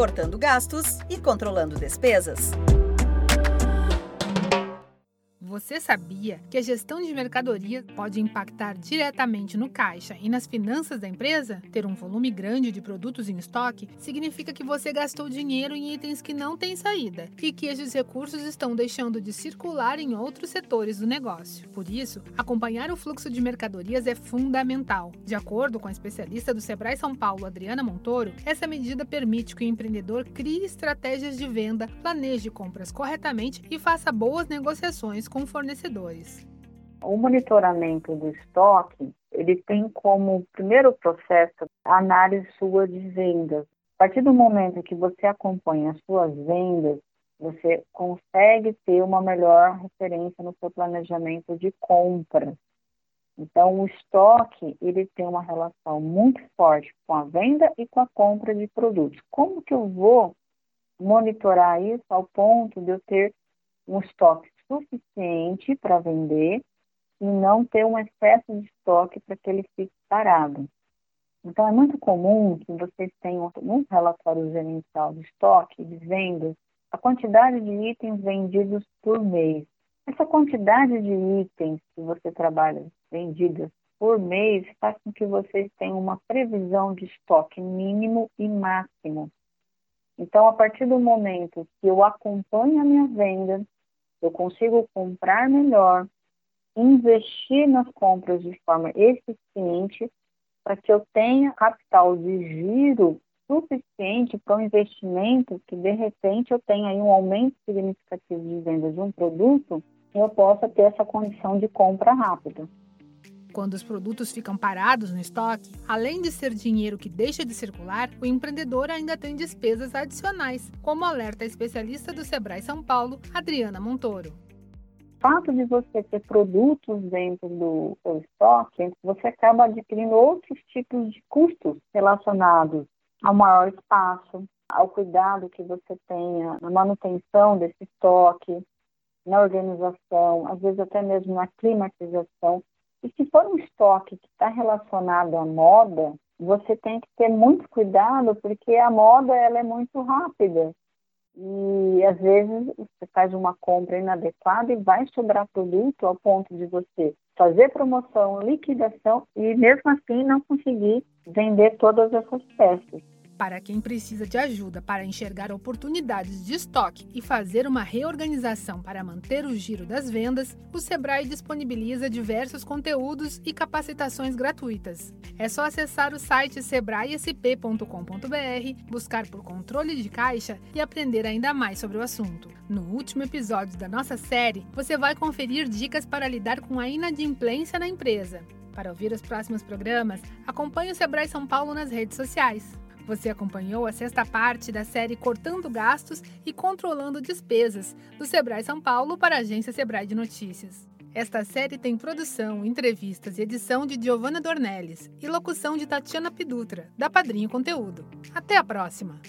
cortando gastos e controlando despesas. Você sabia que a gestão de mercadoria pode impactar diretamente no caixa e nas finanças da empresa? Ter um volume grande de produtos em estoque significa que você gastou dinheiro em itens que não têm saída e que esses recursos estão deixando de circular em outros setores do negócio. Por isso, acompanhar o fluxo de mercadorias é fundamental. De acordo com a especialista do Sebrae São Paulo, Adriana Montoro, essa medida permite que o empreendedor crie estratégias de venda, planeje compras corretamente e faça boas negociações com com fornecedores. O monitoramento do estoque, ele tem como primeiro processo a análise sua de vendas. A partir do momento que você acompanha as suas vendas, você consegue ter uma melhor referência no seu planejamento de compra. Então, o estoque, ele tem uma relação muito forte com a venda e com a compra de produtos. Como que eu vou monitorar isso ao ponto de eu ter um estoque suficiente para vender e não ter um excesso de estoque para que ele fique parado. Então, é muito comum que vocês tenham um relatório gerencial de estoque, de vendas, a quantidade de itens vendidos por mês. Essa quantidade de itens que você trabalha vendidas por mês faz com que vocês tenham uma previsão de estoque mínimo e máximo. Então, a partir do momento que eu acompanho a minha venda, eu consigo comprar melhor, investir nas compras de forma eficiente para que eu tenha capital de giro suficiente para um investimento que de repente eu tenha aí um aumento significativo de venda de um produto e eu possa ter essa condição de compra rápida. Quando os produtos ficam parados no estoque, além de ser dinheiro que deixa de circular, o empreendedor ainda tem despesas adicionais, como alerta a especialista do Sebrae São Paulo, Adriana Montoro. O fato de você ter produtos dentro do seu estoque, você acaba adquirindo outros tipos de custos relacionados ao maior espaço, ao cuidado que você tenha na manutenção desse estoque, na organização, às vezes até mesmo na climatização. E se for um estoque que está relacionado à moda, você tem que ter muito cuidado, porque a moda ela é muito rápida. E às vezes você faz uma compra inadequada e vai sobrar produto ao ponto de você fazer promoção, liquidação e mesmo assim não conseguir vender todas essas peças. Para quem precisa de ajuda para enxergar oportunidades de estoque e fazer uma reorganização para manter o giro das vendas, o Sebrae disponibiliza diversos conteúdos e capacitações gratuitas. É só acessar o site sebraesp.com.br, buscar por controle de caixa e aprender ainda mais sobre o assunto. No último episódio da nossa série, você vai conferir dicas para lidar com a inadimplência na empresa. Para ouvir os próximos programas, acompanhe o Sebrae São Paulo nas redes sociais. Você acompanhou a sexta parte da série Cortando Gastos e Controlando Despesas, do Sebrae São Paulo para a agência Sebrae de Notícias. Esta série tem produção, entrevistas e edição de Giovanna Dornelles e locução de Tatiana Pidutra, da Padrinho Conteúdo. Até a próxima!